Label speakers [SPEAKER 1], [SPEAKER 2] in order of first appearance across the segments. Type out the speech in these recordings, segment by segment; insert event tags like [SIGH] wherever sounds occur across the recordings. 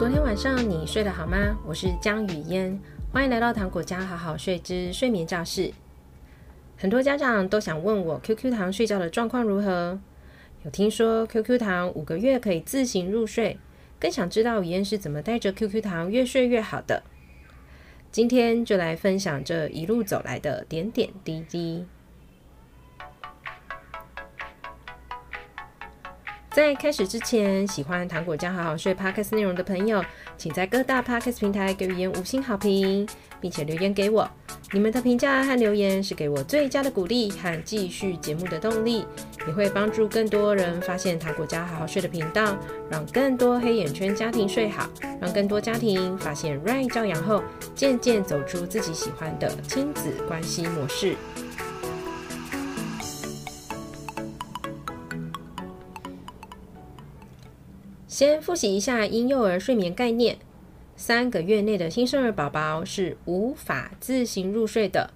[SPEAKER 1] 昨天晚上你睡得好吗？我是江雨嫣，欢迎来到糖果家好好睡之睡眠教室。很多家长都想问我 QQ 糖睡觉的状况如何？有听说 QQ 糖五个月可以自行入睡，更想知道雨嫣是怎么带着 QQ 糖越睡越好的。今天就来分享这一路走来的点点滴滴。在开始之前，喜欢糖果家好好睡 Podcast 内容的朋友，请在各大 Podcast 平台给雨嫣五星好评，并且留言给我。你们的评价和留言是给我最佳的鼓励和继续节目的动力，也会帮助更多人发现糖果家好好睡的频道，让更多黑眼圈家庭睡好，让更多家庭发现 Right 教养后，渐渐走出自己喜欢的亲子关系模式。先复习一下婴幼儿睡眠概念：三个月内的新生儿宝宝是无法自行入睡的，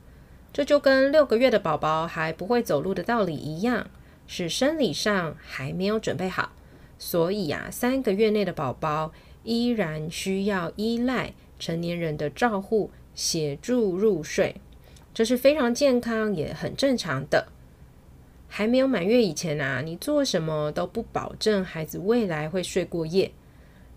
[SPEAKER 1] 这就跟六个月的宝宝还不会走路的道理一样，是生理上还没有准备好。所以呀，三个月内的宝宝依然需要依赖成年人的照护协助入睡，这是非常健康也很正常的。还没有满月以前啊，你做什么都不保证孩子未来会睡过夜。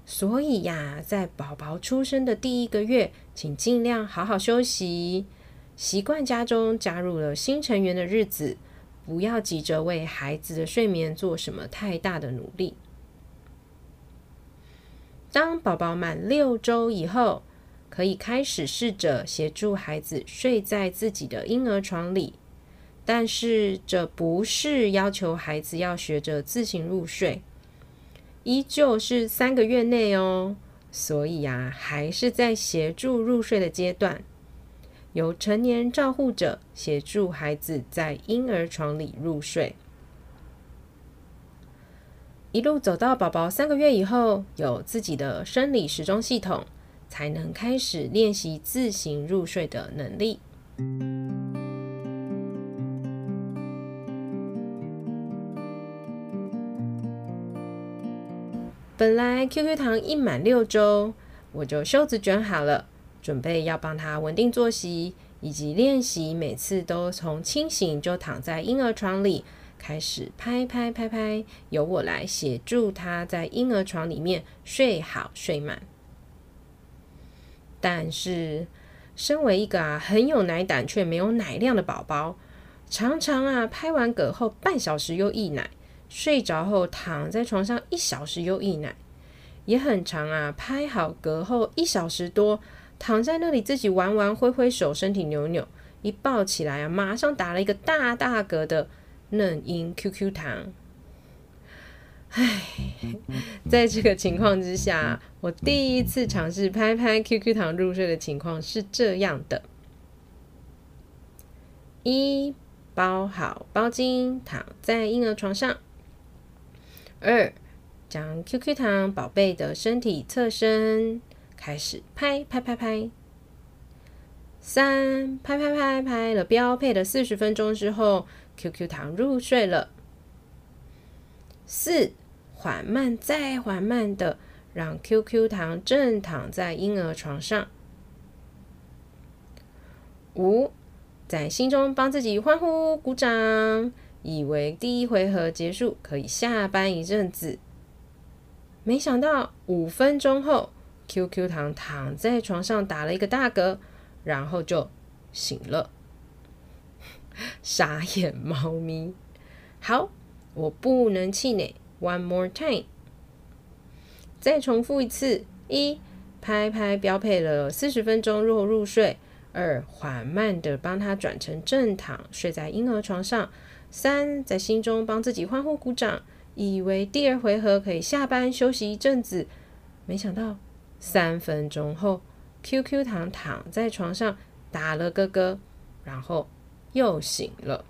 [SPEAKER 1] 所以呀，在宝宝出生的第一个月，请尽量好好休息，习惯家中加入了新成员的日子，不要急着为孩子的睡眠做什么太大的努力。当宝宝满六周以后，可以开始试着协助孩子睡在自己的婴儿床里。但是这不是要求孩子要学着自行入睡，依旧是三个月内哦。所以呀，还是在协助入睡的阶段，由成年照护者协助孩子在婴儿床里入睡，一路走到宝宝三个月以后，有自己的生理时钟系统，才能开始练习自行入睡的能力。本来 QQ 糖一满六周，我就袖子卷好了，准备要帮他稳定作息，以及练习每次都从清醒就躺在婴儿床里，开始拍拍拍拍，由我来协助他在婴儿床里面睡好睡满。但是，身为一个啊很有奶胆却没有奶量的宝宝，常常啊拍完嗝后半小时又溢奶。睡着后躺在床上一小时又溢奶，也很长啊。拍好嗝后一小时多，躺在那里自己玩玩挥挥手，身体扭扭，一抱起来啊，马上打了一个大大嗝的嫩婴 QQ 糖。唉，在这个情况之下，我第一次尝试拍拍 QQ 糖入睡的情况是这样的：一包好包巾，躺在婴儿床上。二，将 QQ 糖宝贝的身体侧身，开始拍拍拍拍。三，拍拍拍拍了标配的四十分钟之后，QQ 糖入睡了。四，缓慢再缓慢的让 QQ 糖正躺在婴儿床上。五，在心中帮自己欢呼鼓掌。以为第一回合结束可以下班一阵子，没想到五分钟后，QQ 糖躺在床上打了一个大嗝，然后就醒了。[LAUGHS] 傻眼猫咪。好，我不能气馁。One more time，再重复一次：一，拍拍标配了四十分钟后入睡；二，缓慢的帮他转成正躺，睡在婴儿床上。三，在心中帮自己欢呼鼓掌，以为第二回合可以下班休息一阵子，没想到三分钟后，QQ 糖躺在床上打了个嗝，然后又醒了。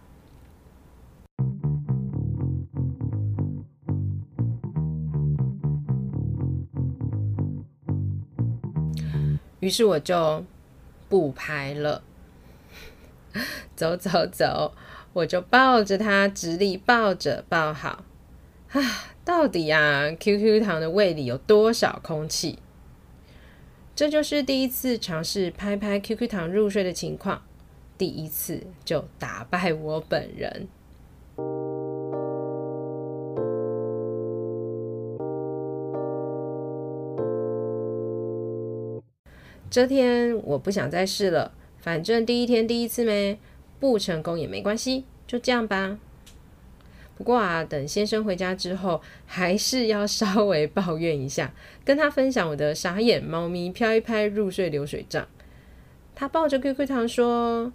[SPEAKER 1] 于是我就不拍了，走走走。我就抱着它，直立抱着抱好啊！到底啊，QQ 糖的胃里有多少空气？这就是第一次尝试拍拍 QQ 糖入睡的情况，第一次就打败我本人。这天我不想再试了，反正第一天第一次没，不成功也没关系，就这样吧。不过啊，等先生回家之后，还是要稍微抱怨一下，跟他分享我的傻眼猫咪飘一拍入睡流水账。他抱着 QQ 糖说：“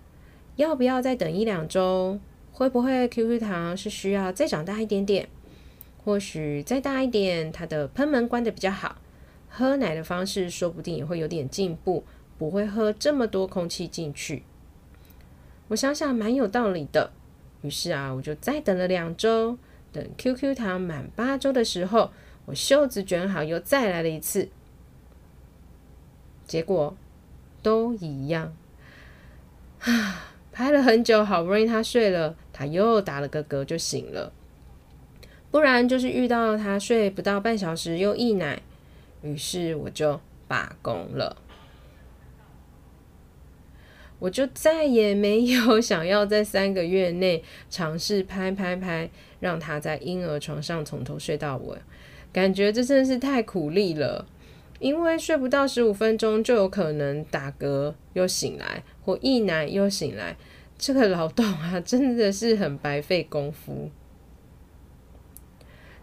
[SPEAKER 1] 要不要再等一两周？会不会 QQ 糖是需要再长大一点点？或许再大一点，它的喷门关的比较好，喝奶的方式说不定也会有点进步，不会喝这么多空气进去。”我想想，蛮有道理的。于是啊，我就再等了两周，等 QQ 糖满八周的时候，我袖子卷好，又再来了一次，结果都一样。啊，拍了很久，好不容易他睡了，他又打了个嗝就醒了。不然就是遇到他睡不到半小时又溢奶，于是我就罢工了。我就再也没有 [LAUGHS] 想要在三个月内尝试拍拍拍，让他在婴儿床上从头睡到尾，感觉这真是太苦力了。因为睡不到十五分钟就有可能打嗝又醒来，或溢奶又醒来，这个劳动啊真的是很白费功夫。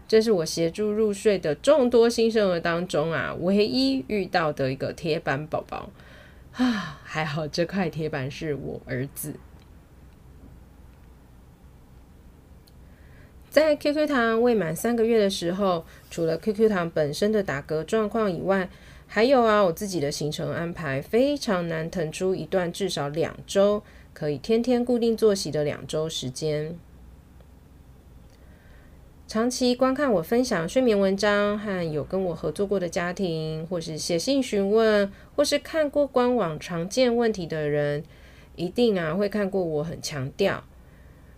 [SPEAKER 1] 这是我协助入睡的众多新生儿当中啊，唯一遇到的一个铁板宝宝。啊，还好这块铁板是我儿子。在 QQ 糖未满三个月的时候，除了 QQ 糖本身的打嗝状况以外，还有啊，我自己的行程安排非常难腾出一段至少两周可以天天固定作息的两周时间。长期观看我分享睡眠文章和有跟我合作过的家庭，或是写信询问，或是看过官网常见问题的人，一定啊会看过我很强调，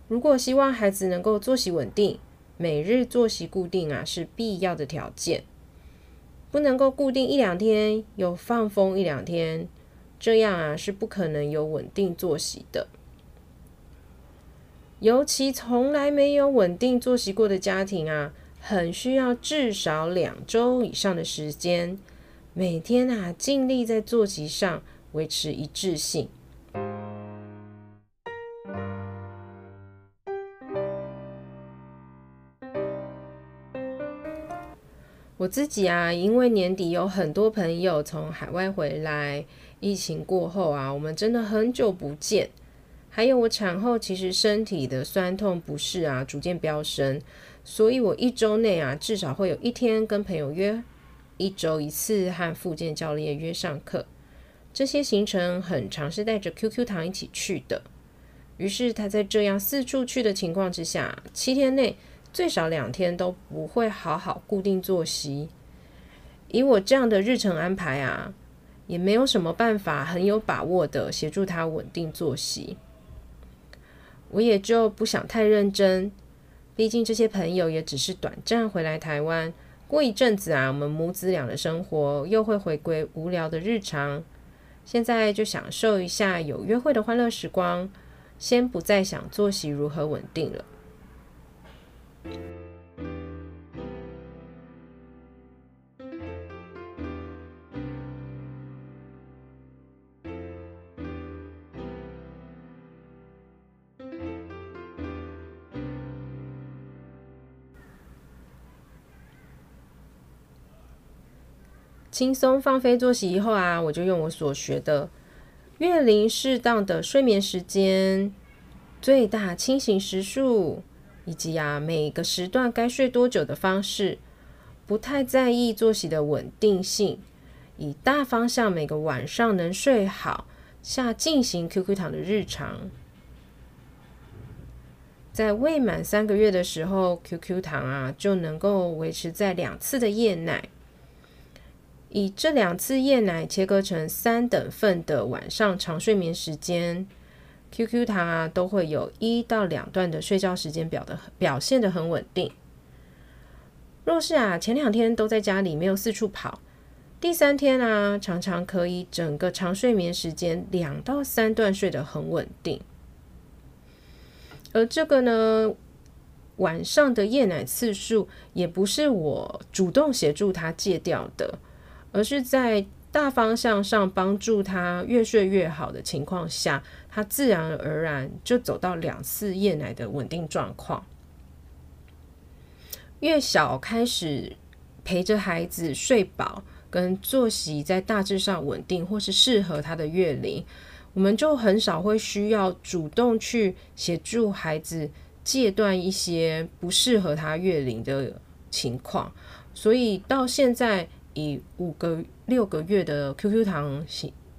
[SPEAKER 1] 如果希望孩子能够作息稳定，每日作息固定啊是必要的条件，不能够固定一两天又放风一两天，这样啊是不可能有稳定作息的。尤其从来没有稳定作息过的家庭啊，很需要至少两周以上的时间，每天啊尽力在作息上维持一致性。我自己啊，因为年底有很多朋友从海外回来，疫情过后啊，我们真的很久不见。还有我产后其实身体的酸痛不适啊逐渐飙升，所以我一周内啊至少会有一天跟朋友约，一周一次和复健教练约上课，这些行程很常是带着 QQ 糖一起去的。于是他在这样四处去的情况之下，七天内最少两天都不会好好固定作息。以我这样的日程安排啊，也没有什么办法很有把握的协助他稳定作息。我也就不想太认真，毕竟这些朋友也只是短暂回来台湾，过一阵子啊，我们母子俩的生活又会回归无聊的日常。现在就享受一下有约会的欢乐时光，先不再想作息如何稳定了。轻松放飞作息以后啊，我就用我所学的月龄适当的睡眠时间、最大清醒时数，以及啊每个时段该睡多久的方式，不太在意作息的稳定性，以大方向每个晚上能睡好下进行 QQ 糖的日常。在未满三个月的时候，QQ 糖啊就能够维持在两次的夜奶。以这两次夜奶切割成三等份的晚上长睡眠时间，QQ 糖啊都会有一到两段的睡觉时间表的表现的很稳定。若是啊前两天都在家里没有四处跑，第三天啊，常常可以整个长睡眠时间两到三段睡得很稳定。而这个呢，晚上的夜奶次数也不是我主动协助他戒掉的，而是在大方向上帮助他越睡越好的情况下，他自然而然就走到两次夜奶的稳定状况。越小开始陪着孩子睡饱，跟作息在大致上稳定，或是适合他的月龄，我们就很少会需要主动去协助孩子戒断一些不适合他月龄的情况。所以到现在，以五个六个月的 QQ 糖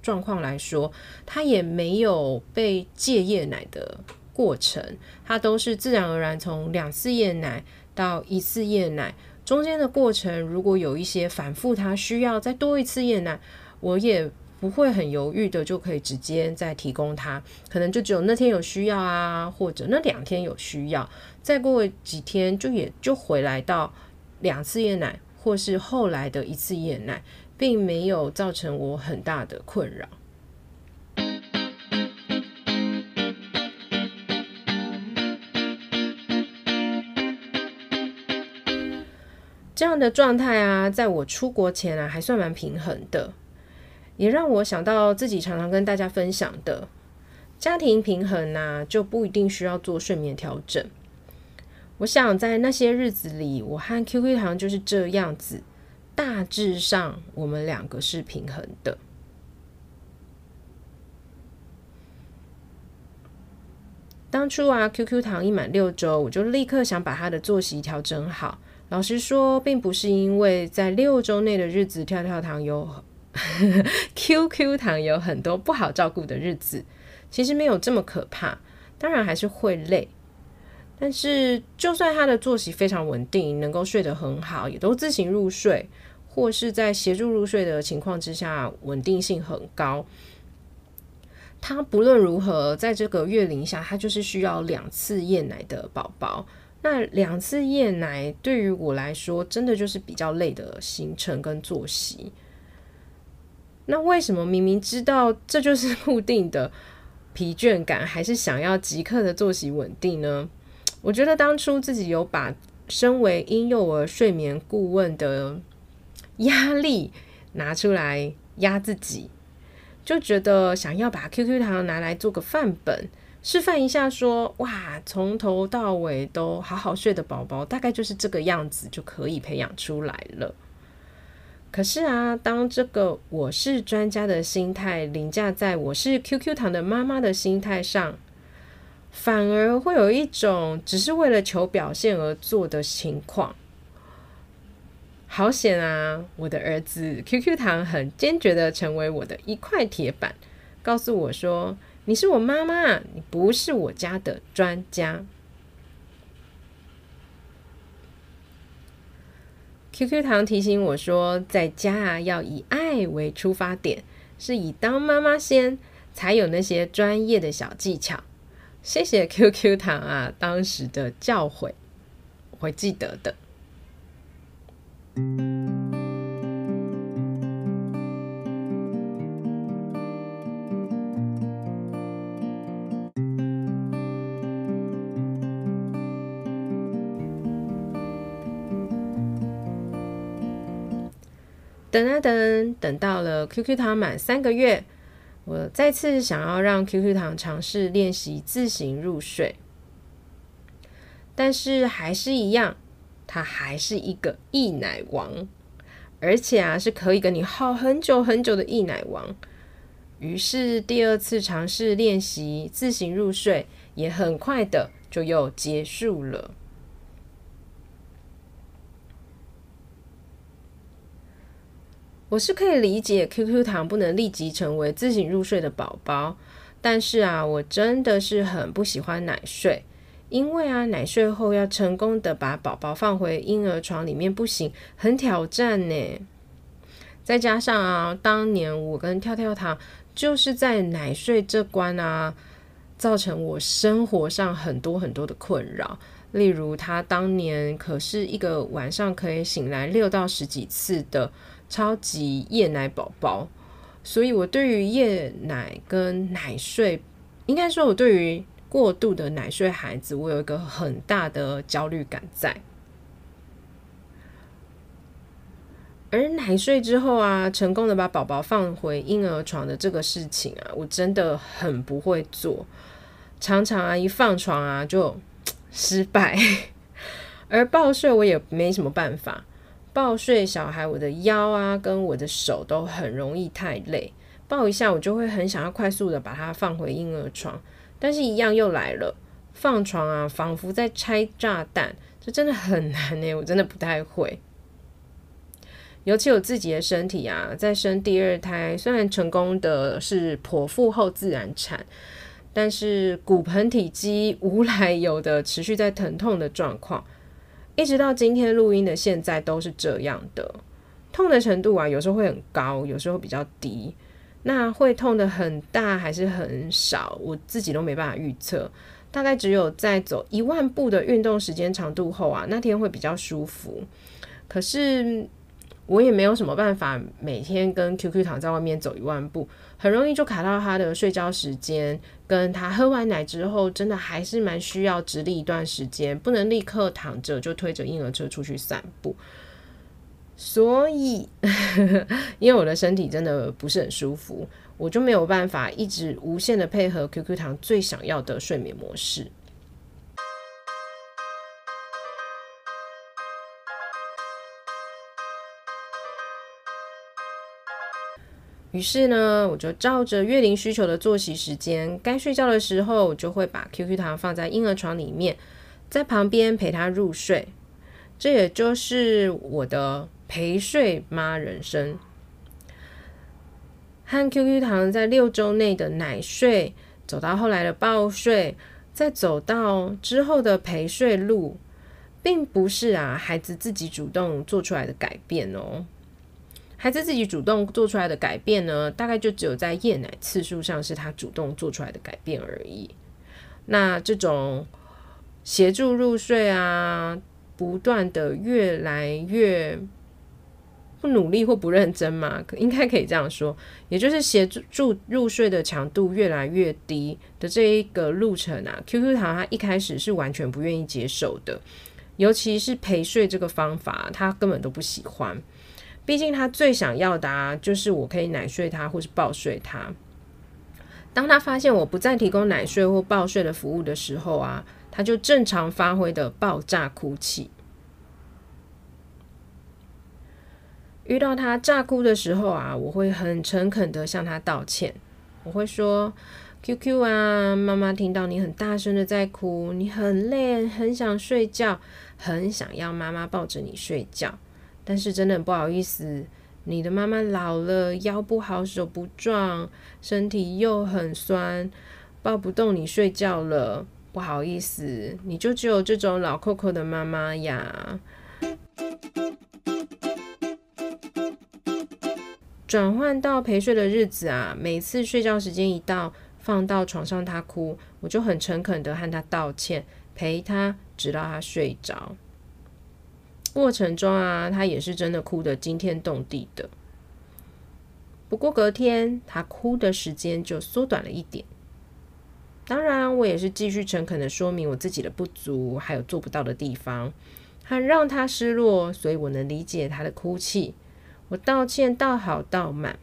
[SPEAKER 1] 状况来说，他也没有被戒夜奶的过程，他都是自然而然从两次夜奶。到一次夜奶中间的过程，如果有一些反复，他需要再多一次夜奶，我也不会很犹豫的就可以直接再提供他。可能就只有那天有需要啊，或者那两天有需要，再过几天就也就回来到两次夜奶，或是后来的一次夜奶，并没有造成我很大的困扰。这样的状态啊，在我出国前啊，还算蛮平衡的，也让我想到自己常常跟大家分享的，家庭平衡啊，就不一定需要做睡眠调整。我想在那些日子里，我和 QQ 糖就是这样子，大致上我们两个是平衡的。当初啊，QQ 糖一满六周，我就立刻想把他的作息调整好。老实说，并不是因为在六周内的日子，跳跳糖有 QQ 糖有很多不好照顾的日子，其实没有这么可怕。当然还是会累，但是就算他的作息非常稳定，能够睡得很好，也都自行入睡，或是在协助入睡的情况之下，稳定性很高。他不论如何，在这个月龄下，他就是需要两次夜奶的宝宝。那两次夜奶对于我来说，真的就是比较累的行程跟作息。那为什么明明知道这就是 [LAUGHS] 固定的疲倦感，还是想要即刻的作息稳定呢？我觉得当初自己有把身为婴幼儿睡眠顾问的压力拿出来压自己，就觉得想要把 QQ 糖拿来做个范本。示范一下说，哇，从头到尾都好好睡的宝宝，大概就是这个样子就可以培养出来了。可是啊，当这个我是专家的心态凌驾在我是 QQ 糖的妈妈的心态上，反而会有一种只是为了求表现而做的情况。好险啊，我的儿子 QQ 糖很坚决的成为我的一块铁板，告诉我说。你是我妈妈，你不是我家的专家。QQ 糖提醒我说，在家啊要以爱为出发点，是以当妈妈先，才有那些专业的小技巧。谢谢 [LAUGHS] QQ 糖啊，当时的教诲，我会记得的。等啊等，等到了 QQ 糖满三个月，我再次想要让 QQ 糖尝试练习自行入睡，但是还是一样，他还是一个溢奶王，而且啊是可以跟你耗很久很久的溢奶王。于是第二次尝试练习自行入睡，也很快的就又结束了。我是可以理解 QQ 糖不能立即成为自行入睡的宝宝，但是啊，我真的是很不喜欢奶睡，因为啊，奶睡后要成功的把宝宝放回婴儿床里面不行，很挑战呢。再加上啊，当年我跟跳跳糖就是在奶睡这关啊，造成我生活上很多很多的困扰，例如他当年可是一个晚上可以醒来六到十几次的。超级夜奶宝宝，所以我对于夜奶跟奶睡，应该说我对于过度的奶睡孩子，我有一个很大的焦虑感在。而奶睡之后啊，成功的把宝宝放回婴儿床的这个事情啊，我真的很不会做，常常啊一放床啊就失败。[LAUGHS] 而抱睡我也没什么办法，抱睡小孩我的腰啊跟我的手都很容易太累，抱一下我就会很想要快速的把它放回婴儿床，但是一样又来了，放床啊仿佛在拆炸弹，这真的很难欸，我真的不太会。尤其有自己的身体啊，在生第二胎，虽然成功的是剖腹后自然产，但是骨盆体积无来由的持续在疼痛的状况，一直到今天录音的现在都是这样的。痛的程度啊，有时候会很高，有时候比较低。那会痛的很大还是很少，我自己都没办法预测。大概只有在走一万步的运动时间长度后啊，那天会比较舒服。可是。我也没有什么办法，每天跟 QQ 糖在外面走一万步，很容易就卡到他的睡觉时间。跟他喝完奶之后，真的还是蛮需要直立一段时间，不能立刻躺着就推着婴儿车出去散步。所以，[LAUGHS] 因为我的身体真的不是很舒服，我就没有办法一直无限的配合 QQ 糖最想要的睡眠模式。于是呢，我就照着月龄需求的作息时间，该睡觉的时候，我就会把 QQ 糖放在婴儿床里面，在旁边陪他入睡。这也就是我的陪睡妈人生。和 QQ 糖在六周内的奶睡，走到后来的抱睡，再走到之后的陪睡路，并不是啊孩子自己主动做出来的改变哦。孩子自己主动做出来的改变呢，大概就只有在夜奶次数上是他主动做出来的改变而已。那这种协助入睡啊，不断的越来越不努力或不认真嘛，应该可以这样说，也就是协助入睡的强度越来越低的这一个路程啊，QQ 糖他一开始是完全不愿意接受的，尤其是陪睡这个方法，他根本都不喜欢。毕竟他最想要的啊，就是我可以奶睡他，或是抱睡他。当他发现我不再提供奶睡或抱睡的服务的时候啊，他就正常发挥的爆炸哭泣。遇到他炸哭的时候啊，我会很诚恳的向他道歉。我会说：“QQ 啊，妈妈听到你很大声的在哭，你很累，很想睡觉，很想要妈妈抱着你睡觉。”但是真的很不好意思，你的妈妈老了，腰不好，手不壮，身体又很酸，抱不动你睡觉了。不好意思，你就只有这种老扣扣的妈妈呀。转换到陪睡的日子啊，每次睡觉时间一到，放到床上他哭，我就很诚恳的和他道歉，陪他直到他睡着。过程中啊，他也是真的哭得惊天动地的。不过隔天，他哭的时间就缩短了一点。当然，我也是继续诚恳的说明我自己的不足，还有做不到的地方，很让他失落，所以我能理解他的哭泣。我道歉道好道满。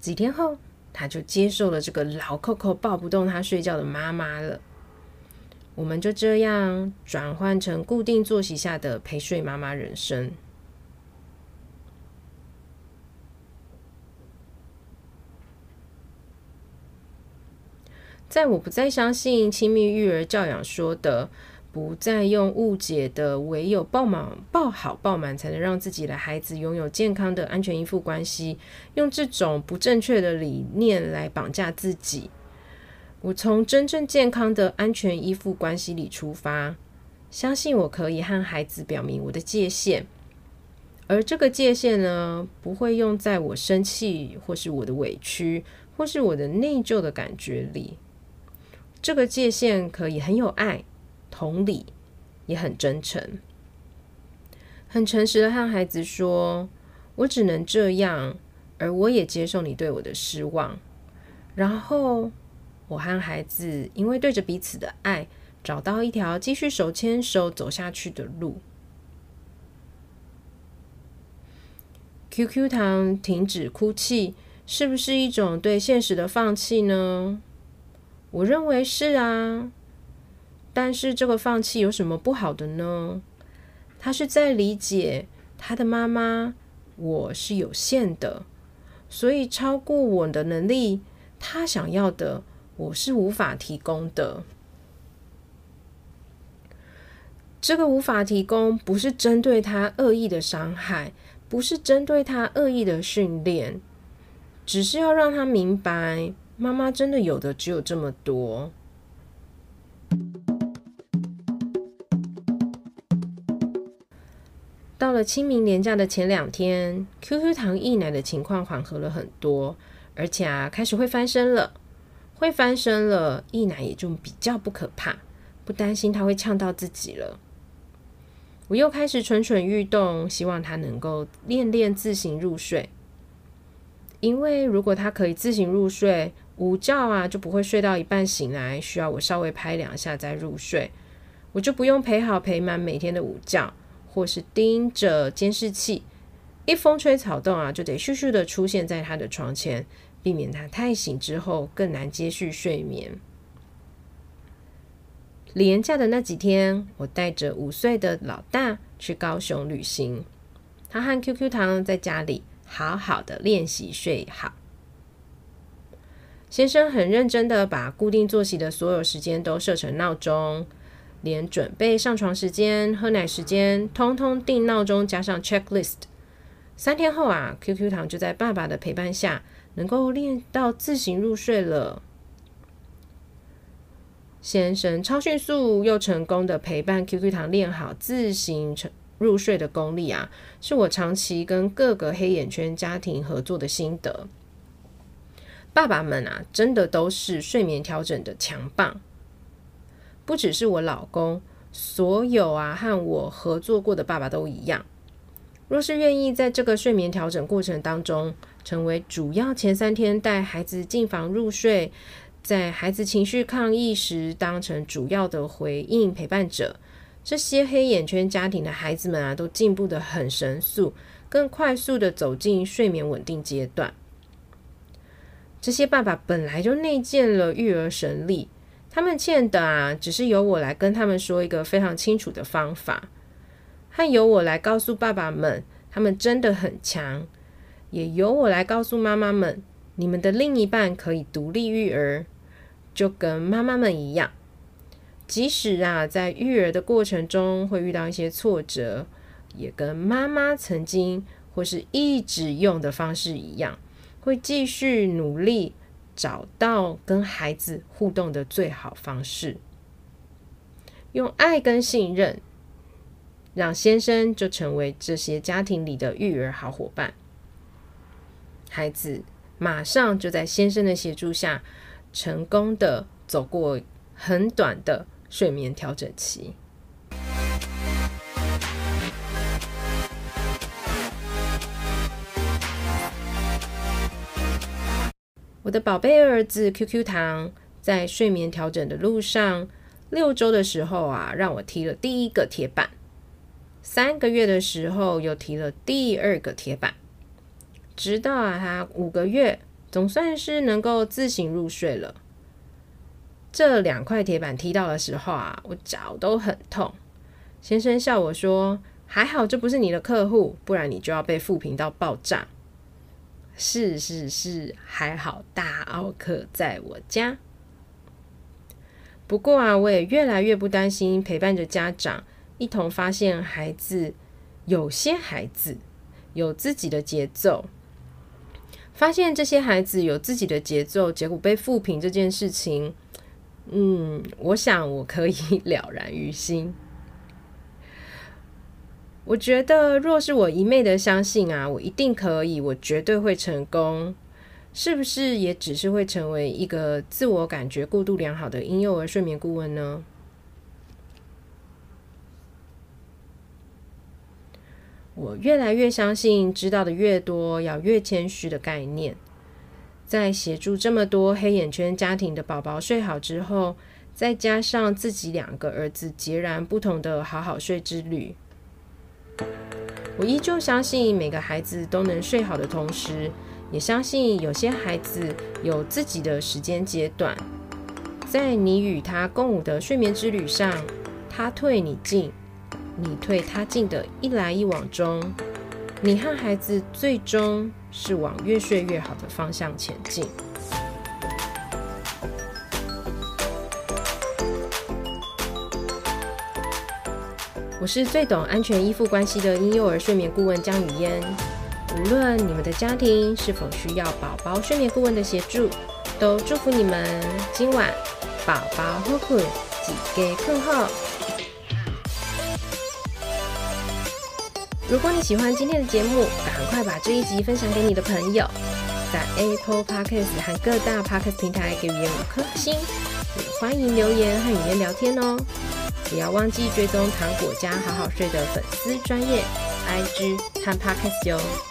[SPEAKER 1] 几天后。他就接受了这个老扣扣抱不动他睡觉的妈妈了。我们就这样转换成固定作息下的陪睡妈妈人生。在我不再相信亲密育儿教养说的。不再用误解的唯有抱满、抱好、抱满才能让自己的孩子拥有健康的安全依附关系，用这种不正确的理念来绑架自己。我从真正健康的安全依附关系里出发，相信我可以和孩子表明我的界限，而这个界限呢，不会用在我生气或是我的委屈或是我的内疚的感觉里。这个界限可以很有爱、同理，也很真诚，很诚实的和孩子说：“我只能这样，而我也接受你对我的失望。”然后我和孩子因为对着彼此的爱，找到一条继续手牵手走下去的路。QQ 糖停止哭泣，是不是一种对现实的放弃呢？我认为是啊，但是这个放弃有什么不好的呢？他是在理解他的妈妈，我是有限的，所以超过我的能力，他想要的我是无法提供的。这个无法提供，不是针对他恶意的伤害，不是针对他恶意的训练，只是要让他明白。妈妈真的有的只有这么多。到了清明连假的前两天，QQ 糖溢奶的情况缓和了很多，而且啊，开始会翻身了。会翻身了，溢奶也就比较不可怕，不担心他会呛到自己了。我又开始蠢蠢欲动，希望他能够练练自行入睡，因为如果他可以自行入睡。午觉啊，就不会睡到一半醒来，需要我稍微拍两下再入睡。我就不用陪好陪满每天的午觉，或是盯着监视器，一风吹草动啊，就得咻咻的出现在他的床前，避免他太醒之后更难接续睡眠。年假的那几天，我带着五岁的老大去高雄旅行，他和 QQ 糖在家里好好的练习睡好。先生很认真的把固定作息的所有时间都设成闹钟，连准备上床时间、喝奶时间，通通定闹钟加上 checklist。三天后啊，QQ 糖就在爸爸的陪伴下，能够练到自行入睡了。先生超迅速又成功的陪伴 QQ 糖练好自行成入睡的功力啊，是我长期跟各个黑眼圈家庭合作的心得。爸爸们啊，真的都是睡眠调整的强棒。不只是我老公，所有啊和我合作过的爸爸都一样。若是愿意在这个睡眠调整过程当中，成为主要前三天带孩子进房入睡，在孩子情绪抗议时当成主要的回应陪伴者，这些黑眼圈家庭的孩子们啊，都进步得很神速，更快速地走进睡眠稳定阶段。这些爸爸本来就内建了育儿神力，他们欠的啊，只是由我来跟他们说一个非常清楚的方法，和由我来告诉爸爸们，他们真的很强，也由我来告诉妈妈们，你们的另一半可以独立育儿，就跟妈妈们一样，即使啊，在育儿的过程中会遇到一些挫折，也跟妈妈曾经或是一直用的方式一样。会继续努力找到跟孩子互动的最好方式，用爱跟信任，让先生就成为这些家庭里的育儿好伙伴。孩子马上就在先生的协助下，成功的走过很短的睡眠调整期。我的宝贝儿子 QQ 糖在睡眠调整的路上，六周的时候啊，让我踢了第一个铁板；三个月的时候又踢了第二个铁板，直到啊他五个月，总算是能够自行入睡了。这两块铁板踢到的时候啊，我脚都很痛。先生笑我说：“还好这不是你的客户，不然你就要被负评到爆炸。”是是是，还好大奥客在我家。不过啊，我也越来越不担心，陪伴着家长一同发现孩子，有些孩子有自己的节奏，发现这些孩子有自己的节奏，结果被负评这件事情，嗯，我想我可以 [LAUGHS] 了然于心。我觉得，若是我一昧的相信啊，我一定可以，我绝对会成功。是不是也只是会成为一个自我感觉过度良好的婴幼儿睡眠顾问呢？我越来越相信，知道的越多，要越谦虚的概念。在协助这么多黑眼圈家庭的宝宝睡好之后，再加上自己两个儿子截然不同的好好睡之旅，我依旧相信每个孩子都能睡好的同时，也相信有些孩子有自己的时间阶段，在你与他共舞的睡眠之旅上，他退你进，你退他进的一来一往中，你和孩子最终是往越睡越好的方向前进。我是最懂安全依附关系的婴幼儿睡眠顾问江语嫣。无论你们的家庭是否需要宝宝睡眠顾问的协助，都祝福你们今晚宝宝呼呼，几个困后。如果你喜欢今天的节目，赶快把这一集分享给你的朋友，在 Apple Podcast 和各大 Podcast 平台给语嫣五颗星，也欢迎留言和语嫣聊天哦。不要忘记追踪糖果家好好睡的粉丝专业 IG 和 Podcast 哟。